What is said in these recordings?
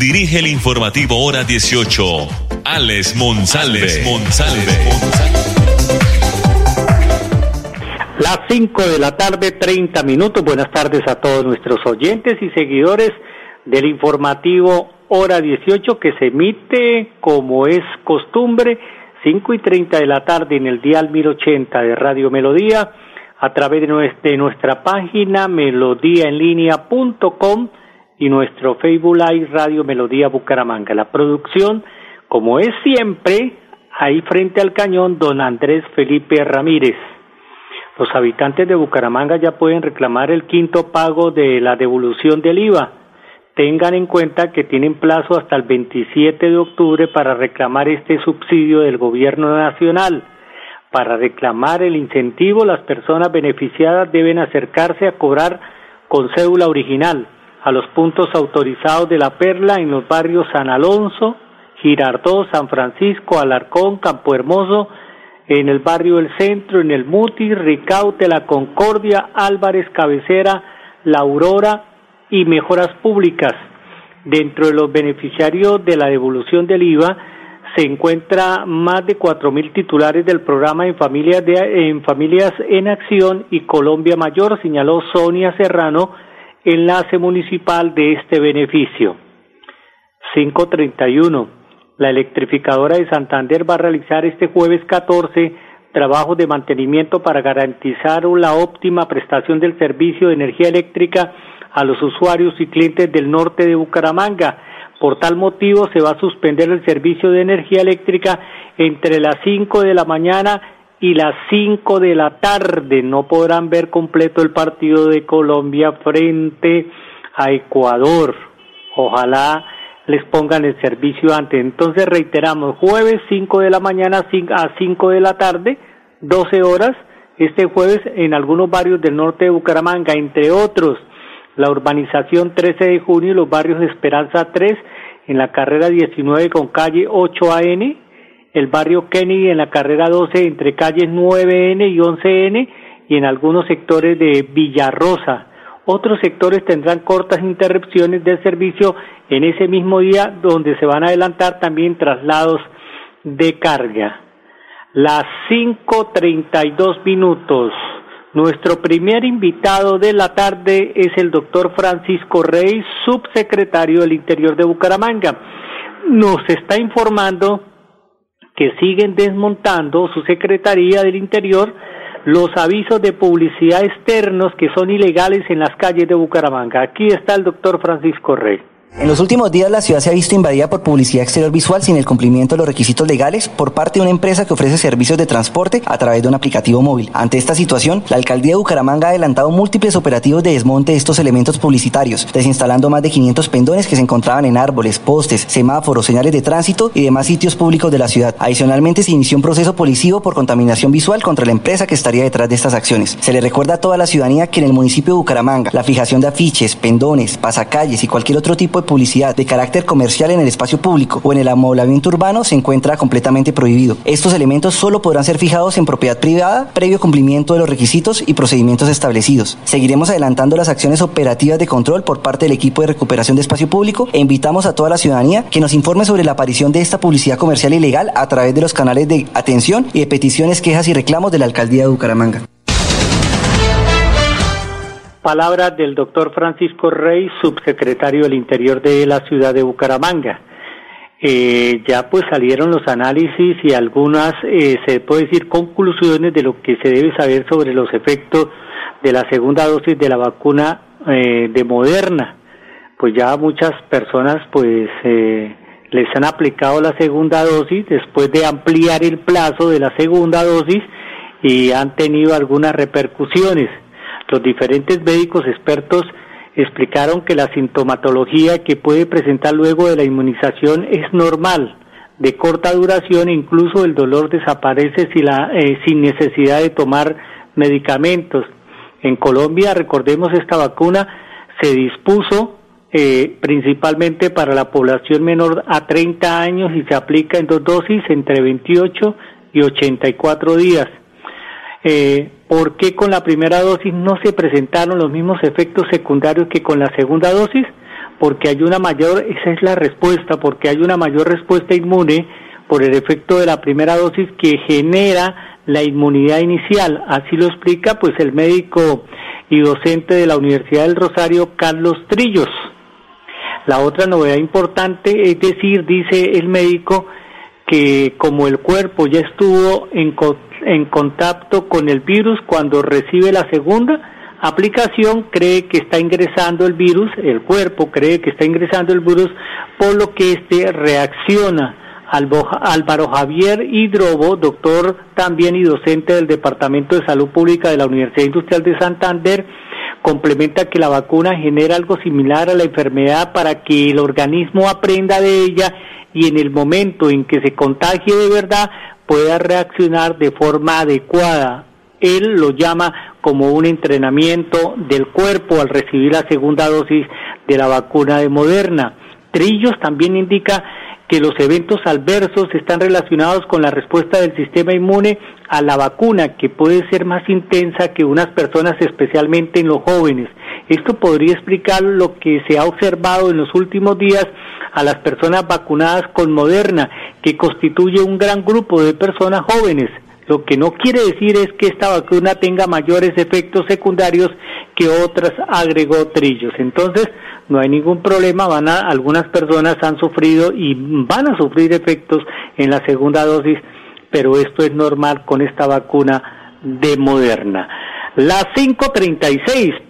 dirige el informativo Hora 18, Alex Monsalve. Las 5 de la tarde, 30 minutos. Buenas tardes a todos nuestros oyentes y seguidores del informativo hora 18 que se emite como es costumbre 5 y 30 de la tarde en el dial 1080 de Radio Melodía a través de nuestra página melodíaenlínea.com y nuestro Facebook Live Radio Melodía Bucaramanga. La producción, como es siempre, ahí frente al cañón, don Andrés Felipe Ramírez. Los habitantes de Bucaramanga ya pueden reclamar el quinto pago de la devolución del IVA tengan en cuenta que tienen plazo hasta el 27 de octubre para reclamar este subsidio del gobierno nacional. Para reclamar el incentivo, las personas beneficiadas deben acercarse a cobrar con cédula original a los puntos autorizados de la Perla en los barrios San Alonso, Girardó, San Francisco, Alarcón, Campo Hermoso, en el barrio El Centro, en el Muti, Ricaute, La Concordia, Álvarez, Cabecera, La Aurora, y mejoras públicas. Dentro de los beneficiarios de la devolución del IVA se encuentra más de cuatro mil titulares del programa en familias, de, en familias en acción y Colombia Mayor, señaló Sonia Serrano, enlace municipal de este beneficio. 531. La electrificadora de Santander va a realizar este jueves 14 trabajos de mantenimiento para garantizar la óptima prestación del servicio de energía eléctrica a los usuarios y clientes del norte de Bucaramanga. Por tal motivo se va a suspender el servicio de energía eléctrica entre las 5 de la mañana y las 5 de la tarde. No podrán ver completo el partido de Colombia frente a Ecuador. Ojalá les pongan el servicio antes. Entonces reiteramos, jueves 5 de la mañana a 5 de la tarde, 12 horas, este jueves en algunos barrios del norte de Bucaramanga, entre otros la urbanización 13 de junio y los barrios Esperanza 3 en la carrera 19 con calle 8AN, el barrio Kennedy en la carrera 12 entre calles 9N y 11N y en algunos sectores de Villarrosa. Otros sectores tendrán cortas interrupciones del servicio en ese mismo día donde se van a adelantar también traslados de carga. Las 5.32 minutos. Nuestro primer invitado de la tarde es el doctor Francisco Rey, subsecretario del Interior de Bucaramanga. Nos está informando que siguen desmontando su Secretaría del Interior los avisos de publicidad externos que son ilegales en las calles de Bucaramanga. Aquí está el doctor Francisco Rey. En los últimos días la ciudad se ha visto invadida por publicidad exterior visual sin el cumplimiento de los requisitos legales por parte de una empresa que ofrece servicios de transporte a través de un aplicativo móvil. Ante esta situación, la alcaldía de Bucaramanga ha adelantado múltiples operativos de desmonte de estos elementos publicitarios, desinstalando más de 500 pendones que se encontraban en árboles, postes, semáforos, señales de tránsito y demás sitios públicos de la ciudad. Adicionalmente se inició un proceso policivo por contaminación visual contra la empresa que estaría detrás de estas acciones. Se le recuerda a toda la ciudadanía que en el municipio de Bucaramanga la fijación de afiches, pendones, pasacalles y cualquier otro tipo de publicidad de carácter comercial en el espacio público o en el amoblamiento urbano se encuentra completamente prohibido. Estos elementos solo podrán ser fijados en propiedad privada previo cumplimiento de los requisitos y procedimientos establecidos. Seguiremos adelantando las acciones operativas de control por parte del equipo de recuperación de espacio público e invitamos a toda la ciudadanía que nos informe sobre la aparición de esta publicidad comercial ilegal a través de los canales de atención y de peticiones, quejas y reclamos de la alcaldía de Bucaramanga. Palabras del doctor Francisco Rey, subsecretario del Interior de la ciudad de Bucaramanga. Eh, ya pues salieron los análisis y algunas, eh, se puede decir, conclusiones de lo que se debe saber sobre los efectos de la segunda dosis de la vacuna eh, de Moderna. Pues ya muchas personas pues eh, les han aplicado la segunda dosis después de ampliar el plazo de la segunda dosis y han tenido algunas repercusiones. Los diferentes médicos expertos explicaron que la sintomatología que puede presentar luego de la inmunización es normal, de corta duración, incluso el dolor desaparece eh, sin necesidad de tomar medicamentos. En Colombia, recordemos, esta vacuna se dispuso eh, principalmente para la población menor a 30 años y se aplica en dos dosis entre 28 y 84 días. Eh, ¿Por qué con la primera dosis no se presentaron los mismos efectos secundarios que con la segunda dosis? Porque hay una mayor, esa es la respuesta, porque hay una mayor respuesta inmune por el efecto de la primera dosis que genera la inmunidad inicial. Así lo explica pues el médico y docente de la Universidad del Rosario, Carlos Trillos. La otra novedad importante es decir, dice el médico, que como el cuerpo ya estuvo en, en contacto con el virus cuando recibe la segunda aplicación, cree que está ingresando el virus, el cuerpo cree que está ingresando el virus, por lo que éste reacciona. Álvaro Javier Hidrobo, doctor también y docente del Departamento de Salud Pública de la Universidad Industrial de Santander, complementa que la vacuna genera algo similar a la enfermedad para que el organismo aprenda de ella y en el momento en que se contagie de verdad pueda reaccionar de forma adecuada. Él lo llama como un entrenamiento del cuerpo al recibir la segunda dosis de la vacuna de Moderna. Trillos también indica que los eventos adversos están relacionados con la respuesta del sistema inmune a la vacuna, que puede ser más intensa que unas personas, especialmente en los jóvenes. Esto podría explicar lo que se ha observado en los últimos días a las personas vacunadas con Moderna, que constituye un gran grupo de personas jóvenes. Lo que no quiere decir es que esta vacuna tenga mayores efectos secundarios que otras, agregó Trillos. Entonces, no hay ningún problema, van a, algunas personas han sufrido y van a sufrir efectos en la segunda dosis, pero esto es normal con esta vacuna de Moderna. Las 5.36,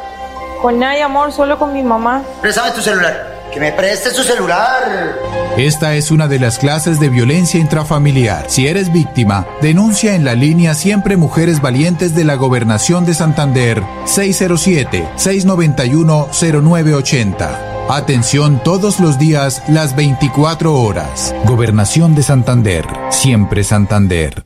Con nadie, amor, solo con mi mamá. Préstame tu celular. Que me preste su celular. Esta es una de las clases de violencia intrafamiliar. Si eres víctima, denuncia en la línea Siempre Mujeres Valientes de la Gobernación de Santander 607-691-0980. Atención todos los días, las 24 horas. Gobernación de Santander. Siempre Santander.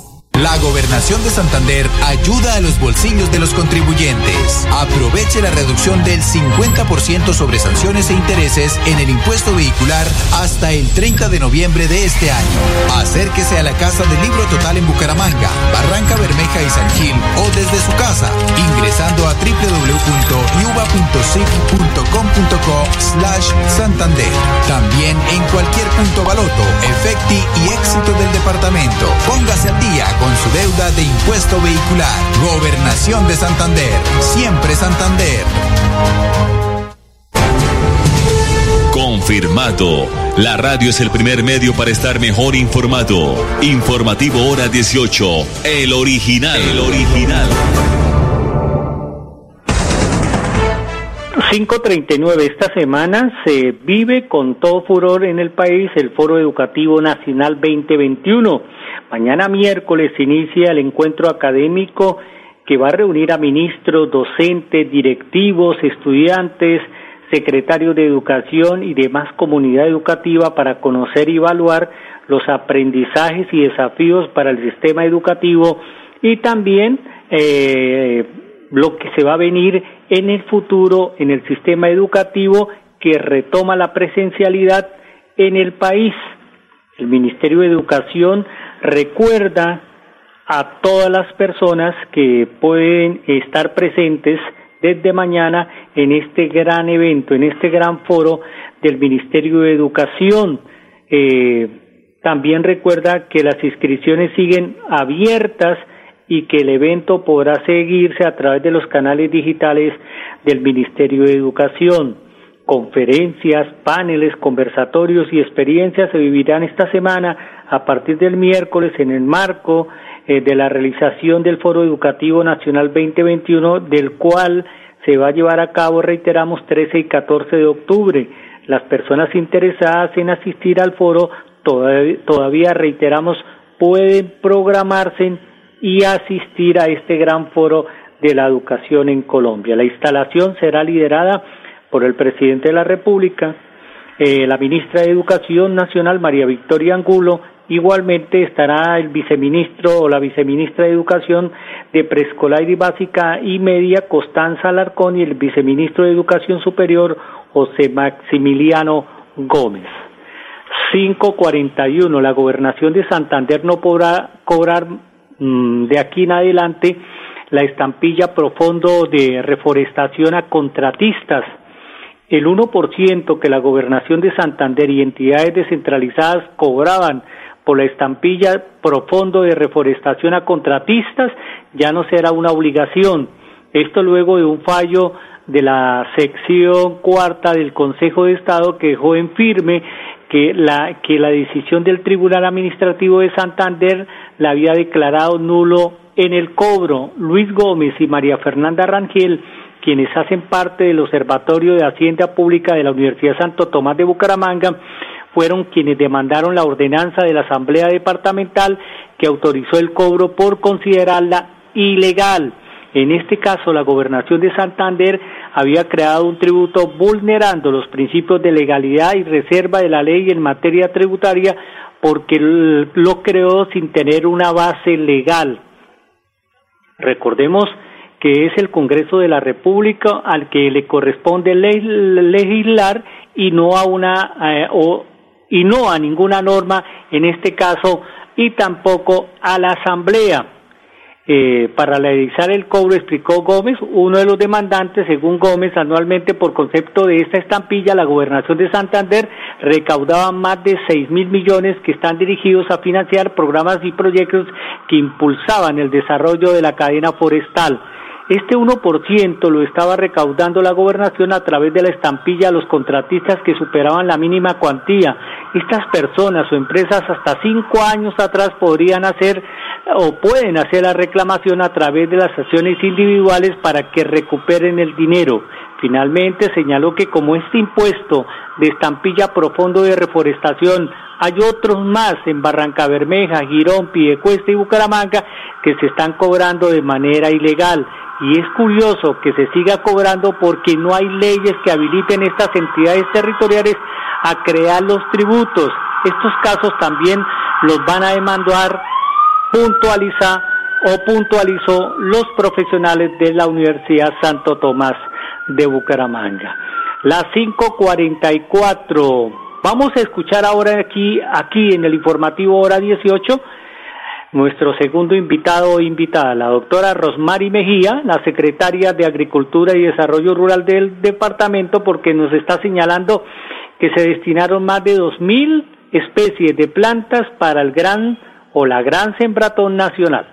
La gobernación de Santander ayuda a los bolsillos de los contribuyentes. Aproveche la reducción del 50% sobre sanciones e intereses en el impuesto vehicular hasta el 30 de noviembre de este año. Acérquese a la Casa del Libro Total en Bucaramanga, Barranca Bermeja y San Gil o desde su casa ingresando a www.yuba.cic.com.co Santander. También en cualquier punto baloto, efecti y éxito del departamento. Póngase al día con su deuda de impuesto vehicular. Gobernación de Santander. Siempre Santander. Confirmado. La radio es el primer medio para estar mejor informado. Informativo Hora 18. El original. El original. 539. Esta semana se vive con todo furor en el país el Foro Educativo Nacional 2021. Mañana miércoles inicia el encuentro académico que va a reunir a ministros, docentes, directivos, estudiantes, secretarios de educación y demás comunidad educativa para conocer y evaluar los aprendizajes y desafíos para el sistema educativo y también eh, lo que se va a venir en el futuro en el sistema educativo que retoma la presencialidad en el país. El Ministerio de Educación recuerda a todas las personas que pueden estar presentes desde mañana en este gran evento, en este gran foro del Ministerio de Educación. Eh, también recuerda que las inscripciones siguen abiertas y que el evento podrá seguirse a través de los canales digitales del Ministerio de Educación. Conferencias, paneles, conversatorios y experiencias se vivirán esta semana a partir del miércoles en el marco eh, de la realización del Foro Educativo Nacional 2021, del cual se va a llevar a cabo, reiteramos, 13 y 14 de octubre. Las personas interesadas en asistir al foro todavía, todavía reiteramos, pueden programarse y asistir a este gran foro de la educación en Colombia. La instalación será liderada por el presidente de la República, eh, la ministra de Educación Nacional, María Victoria Angulo, igualmente estará el viceministro o la viceministra de Educación de Preescolar y Básica y Media, Constanza Alarcón, y el viceministro de Educación Superior, José Maximiliano Gómez. 541. La gobernación de Santander no podrá cobrar de aquí en adelante la estampilla profundo de reforestación a contratistas. El 1% que la gobernación de Santander y entidades descentralizadas cobraban por la estampilla profundo de reforestación a contratistas ya no será una obligación. Esto luego de un fallo de la sección cuarta del Consejo de Estado que dejó en firme que la, que la decisión del Tribunal Administrativo de Santander la había declarado nulo en el cobro. Luis Gómez y María Fernanda Rangel, quienes hacen parte del Observatorio de Hacienda Pública de la Universidad Santo Tomás de Bucaramanga, fueron quienes demandaron la ordenanza de la Asamblea Departamental que autorizó el cobro por considerarla ilegal. En este caso, la gobernación de Santander había creado un tributo vulnerando los principios de legalidad y reserva de la ley en materia tributaria porque lo creó sin tener una base legal. Recordemos que es el Congreso de la República al que le corresponde legislar y no a una eh, o, y no a ninguna norma en este caso y tampoco a la Asamblea. Eh, para realizar el cobro, explicó Gómez, uno de los demandantes, según Gómez, anualmente por concepto de esta estampilla, la gobernación de Santander recaudaba más de seis mil millones que están dirigidos a financiar programas y proyectos que impulsaban el desarrollo de la cadena forestal. Este 1% lo estaba recaudando la gobernación a través de la estampilla a los contratistas que superaban la mínima cuantía. Estas personas o empresas hasta cinco años atrás podrían hacer o pueden hacer la reclamación a través de las acciones individuales para que recuperen el dinero. Finalmente señaló que como este impuesto de estampilla profundo de reforestación hay otros más en Barranca Bermeja, Girón, Piedecuesta y Bucaramanga que se están cobrando de manera ilegal y es curioso que se siga cobrando porque no hay leyes que habiliten estas entidades territoriales a crear los tributos. Estos casos también los van a demandar puntualiza o puntualizó los profesionales de la Universidad Santo Tomás de Bucaramanga. Las 5:44. Vamos a escuchar ahora aquí aquí en el informativo hora 18 nuestro segundo invitado o invitada, la doctora Rosmary Mejía, la secretaria de Agricultura y Desarrollo Rural del departamento, porque nos está señalando que se destinaron más de dos mil especies de plantas para el gran o la gran sembratón nacional.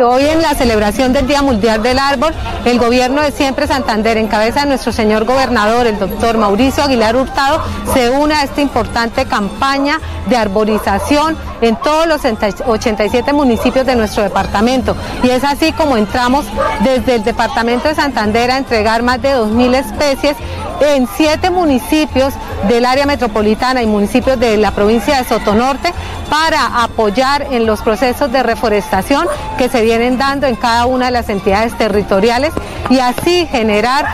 Hoy en la celebración del Día Mundial del Árbol, el gobierno de Siempre Santander, en cabeza de nuestro señor gobernador, el doctor Mauricio Aguilar Hurtado, se une a esta importante campaña de arborización en todos los 87 municipios de nuestro departamento. Y es así como entramos desde el departamento de Santander a entregar más de 2.000 especies en siete municipios del área metropolitana y municipios de la provincia de Sotonorte para apoyar en los procesos de reforestación que se vienen dando en cada una de las entidades territoriales y así generar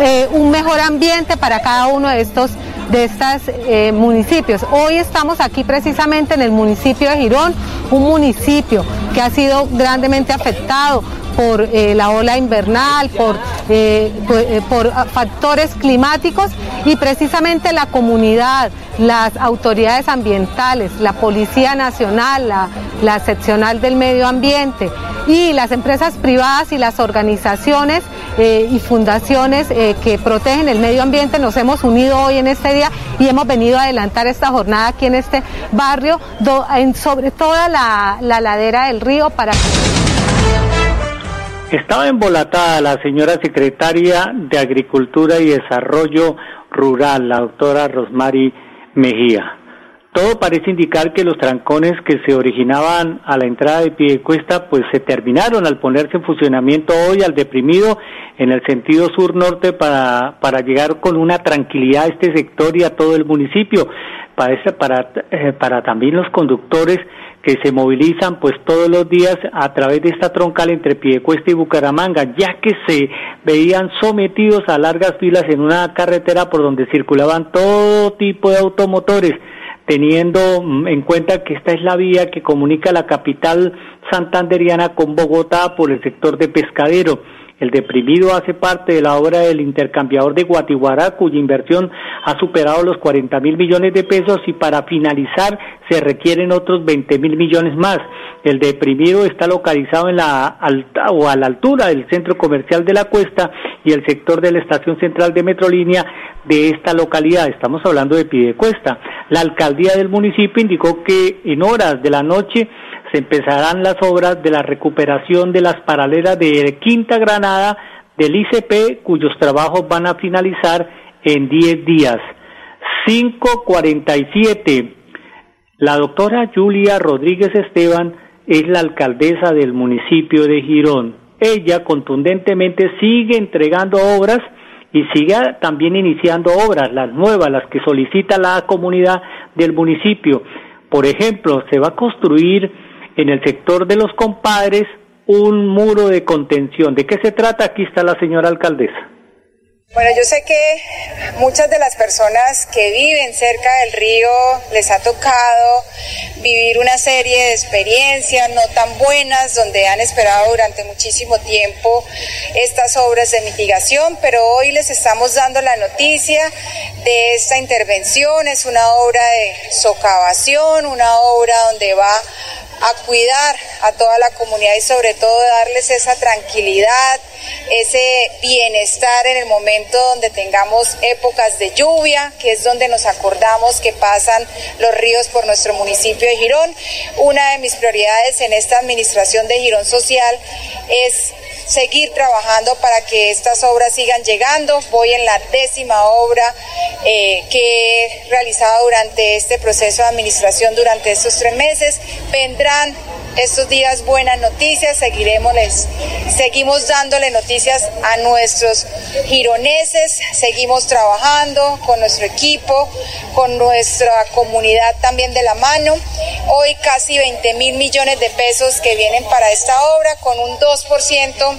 eh, un mejor ambiente para cada uno de estos de estos eh, municipios. Hoy estamos aquí precisamente en el municipio de Girón, un municipio que ha sido grandemente afectado por eh, la ola invernal, por, eh, por, factores climáticos y precisamente la comunidad, las autoridades ambientales, la Policía Nacional, la, la seccional del medio ambiente y las empresas privadas y las organizaciones y fundaciones que protegen el medio ambiente nos hemos unido hoy en este día y hemos venido a adelantar esta jornada aquí en este barrio, sobre toda la, la ladera del río para... Estaba embolatada la señora secretaria de Agricultura y Desarrollo Rural, la doctora Rosmary Mejía. Todo parece indicar que los trancones que se originaban a la entrada de Piedecuesta pues se terminaron al ponerse en funcionamiento hoy al deprimido en el sentido sur-norte para, para llegar con una tranquilidad a este sector y a todo el municipio. Para, para, eh, para también los conductores que se movilizan pues todos los días a través de esta troncal entre Piedecuesta y Bucaramanga, ya que se veían sometidos a largas filas en una carretera por donde circulaban todo tipo de automotores, teniendo en cuenta que esta es la vía que comunica la capital santanderiana con Bogotá por el sector de Pescadero. El deprimido hace parte de la obra del intercambiador de Guatiguará, cuya inversión ha superado los 40 mil millones de pesos y para finalizar se requieren otros 20 mil millones más. El deprimido está localizado en la alta, o a la altura del centro comercial de la Cuesta y el sector de la estación central de Metrolínea de esta localidad. Estamos hablando de Pidecuesta. La alcaldía del municipio indicó que en horas de la noche se empezarán las obras de la recuperación de las paralelas de Quinta Granada del ICP, cuyos trabajos van a finalizar en 10 días. 547. La doctora Julia Rodríguez Esteban es la alcaldesa del municipio de Girón. Ella contundentemente sigue entregando obras y sigue también iniciando obras, las nuevas, las que solicita la comunidad del municipio. Por ejemplo, se va a construir en el sector de los compadres un muro de contención. ¿De qué se trata? Aquí está la señora alcaldesa. Bueno, yo sé que muchas de las personas que viven cerca del río les ha tocado vivir una serie de experiencias no tan buenas donde han esperado durante muchísimo tiempo estas obras de mitigación, pero hoy les estamos dando la noticia de esta intervención. Es una obra de socavación, una obra donde va a cuidar a toda la comunidad y sobre todo darles esa tranquilidad, ese bienestar en el momento donde tengamos épocas de lluvia, que es donde nos acordamos que pasan los ríos por nuestro municipio de Girón. Una de mis prioridades en esta administración de Girón Social es seguir trabajando para que estas obras sigan llegando. Voy en la décima obra eh, que he realizado durante este proceso de administración durante estos tres meses. Vendrán estos días buenas noticias, seguiremos, seguimos dándole noticias a nuestros gironeses, seguimos trabajando con nuestro equipo, con nuestra comunidad también de la mano. Hoy casi 20 mil millones de pesos que vienen para esta obra con un 2%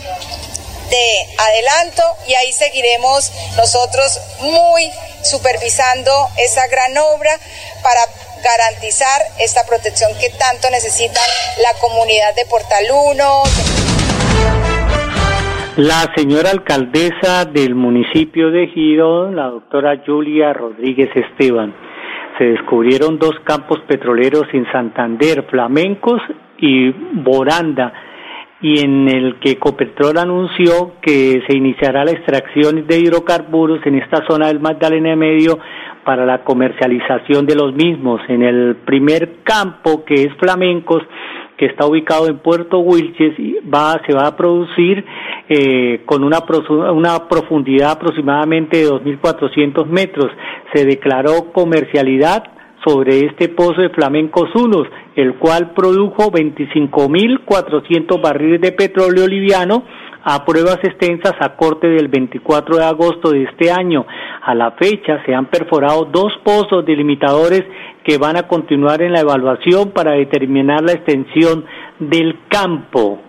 de adelanto y ahí seguiremos nosotros muy supervisando esa gran obra para garantizar esta protección que tanto necesitan la comunidad de Portal 1. La señora alcaldesa del municipio de Gido, la doctora Julia Rodríguez Esteban, se descubrieron dos campos petroleros en Santander, Flamencos y Boranda, y en el que Copetrol anunció que se iniciará la extracción de hidrocarburos en esta zona del Magdalena Medio para la comercialización de los mismos. En el primer campo, que es Flamencos, que está ubicado en Puerto Wilches, va, se va a producir eh, con una, una profundidad aproximadamente de 2.400 metros. Se declaró comercialidad sobre este pozo de Flamencos Unos, el cual produjo 25.400 barriles de petróleo liviano a pruebas extensas a corte del 24 de agosto de este año. A la fecha se han perforado dos pozos delimitadores que van a continuar en la evaluación para determinar la extensión del campo.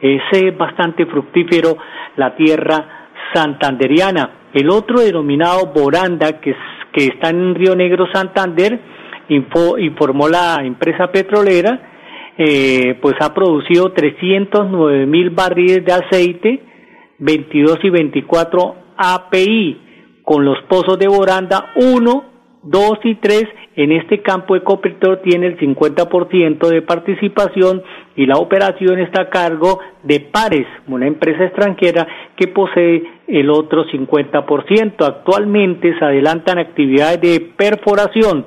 Es bastante fructífero la tierra santanderiana. El otro denominado Boranda, que, que está en Río Negro, Santander, informó la empresa petrolera, eh, pues ha producido 309 mil barriles de aceite, 22 y 24 API, con los pozos de Boranda 1, 2 y 3. En este campo Ecopetrol tiene el 50% de participación y la operación está a cargo de Pares, una empresa extranjera que posee el otro 50%. Actualmente se adelantan actividades de perforación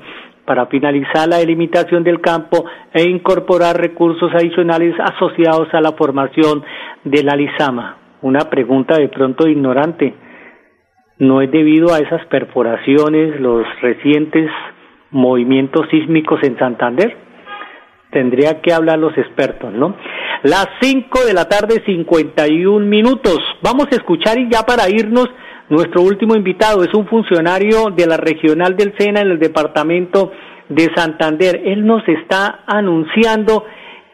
para finalizar la delimitación del campo e incorporar recursos adicionales asociados a la formación de la Lizama. Una pregunta de pronto ignorante. ¿No es debido a esas perforaciones los recientes movimientos sísmicos en Santander? Tendría que hablar los expertos, ¿no? Las cinco de la tarde, 51 minutos. Vamos a escuchar y ya para irnos nuestro último invitado es un funcionario de la regional del SENA en el departamento de Santander. Él nos está anunciando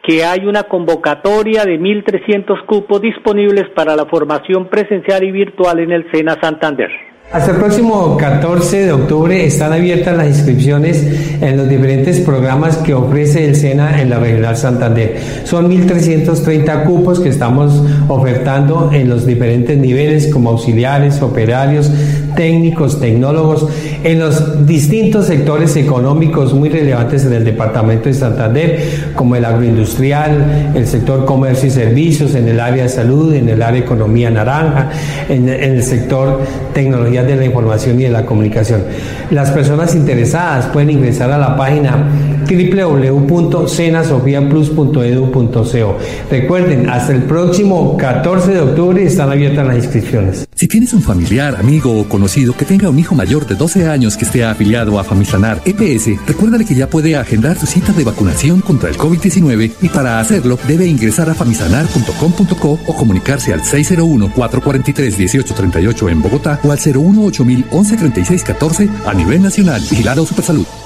que hay una convocatoria de 1.300 cupos disponibles para la formación presencial y virtual en el SENA Santander. Hasta el próximo 14 de octubre están abiertas las inscripciones en los diferentes programas que ofrece el SENA en la Regional Santander. Son 1.330 cupos que estamos ofertando en los diferentes niveles como auxiliares, operarios, técnicos, tecnólogos, en los distintos sectores económicos muy relevantes en el departamento de Santander, como el agroindustrial, el sector comercio y servicios, en el área de salud, en el área de economía naranja, en, el sector tecnología de la información y de la comunicación. Las personas interesadas pueden ingresar a la página www.cenasofiaplus.edu.co. Recuerden, hasta el próximo 14 de octubre están abiertas las inscripciones. Si tienes un familiar, amigo o conocido que tenga un hijo mayor de 12 años que esté afiliado a Famisanar EPS, recuérdale que ya puede agendar su cita de vacunación contra el COVID-19 y para hacerlo debe ingresar a famisanar.com.co o comunicarse al 601-443-1838 en Bogotá o al 018 1136 14 a nivel nacional. Vigilado Supersalud.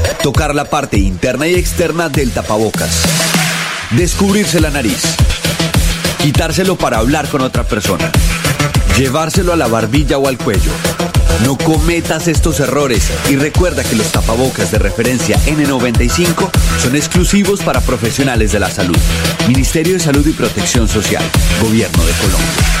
Tocar la parte interna y externa del tapabocas. Descubrirse la nariz. Quitárselo para hablar con otra persona. Llevárselo a la barbilla o al cuello. No cometas estos errores y recuerda que los tapabocas de referencia N95 son exclusivos para profesionales de la salud. Ministerio de Salud y Protección Social. Gobierno de Colombia